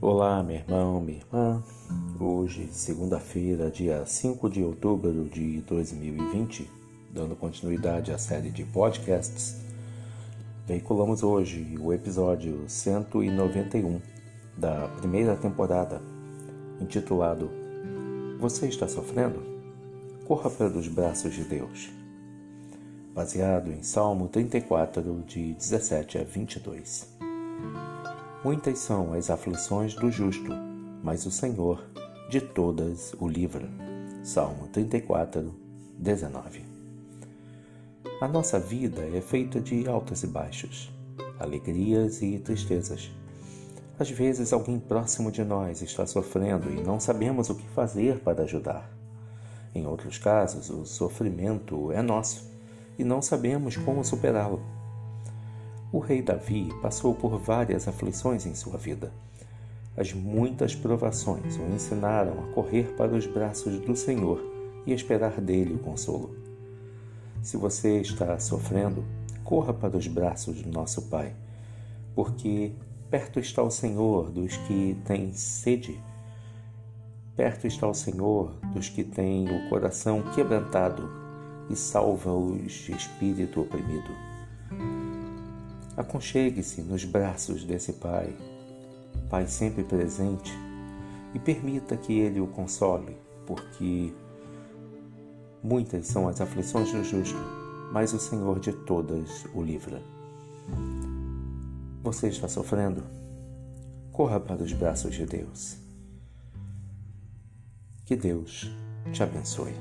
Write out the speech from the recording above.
Olá, meu irmão, minha irmã. Hoje, segunda-feira, dia 5 de outubro de 2020, dando continuidade à série de podcasts, veiculamos hoje o episódio 191 da primeira temporada, intitulado Você está sofrendo? Corra para os braços de Deus. Baseado em Salmo 34, de 17 a 22. Muitas são as aflições do justo, mas o Senhor de todas o livra. Salmo 34, 19. A nossa vida é feita de altos e baixos, alegrias e tristezas. Às vezes, alguém próximo de nós está sofrendo e não sabemos o que fazer para ajudar. Em outros casos, o sofrimento é nosso e não sabemos como superá-lo. O rei Davi passou por várias aflições em sua vida. As muitas provações o ensinaram a correr para os braços do Senhor e esperar dele o consolo. Se você está sofrendo, corra para os braços do nosso Pai, porque perto está o Senhor dos que têm sede. Perto está o Senhor dos que têm o coração quebrantado e salva-os de espírito oprimido. Aconchegue-se nos braços desse Pai, Pai sempre presente, e permita que Ele o console, porque muitas são as aflições do justo, mas o Senhor de todas o livra. Você está sofrendo? Corra para os braços de Deus. Que Deus te abençoe.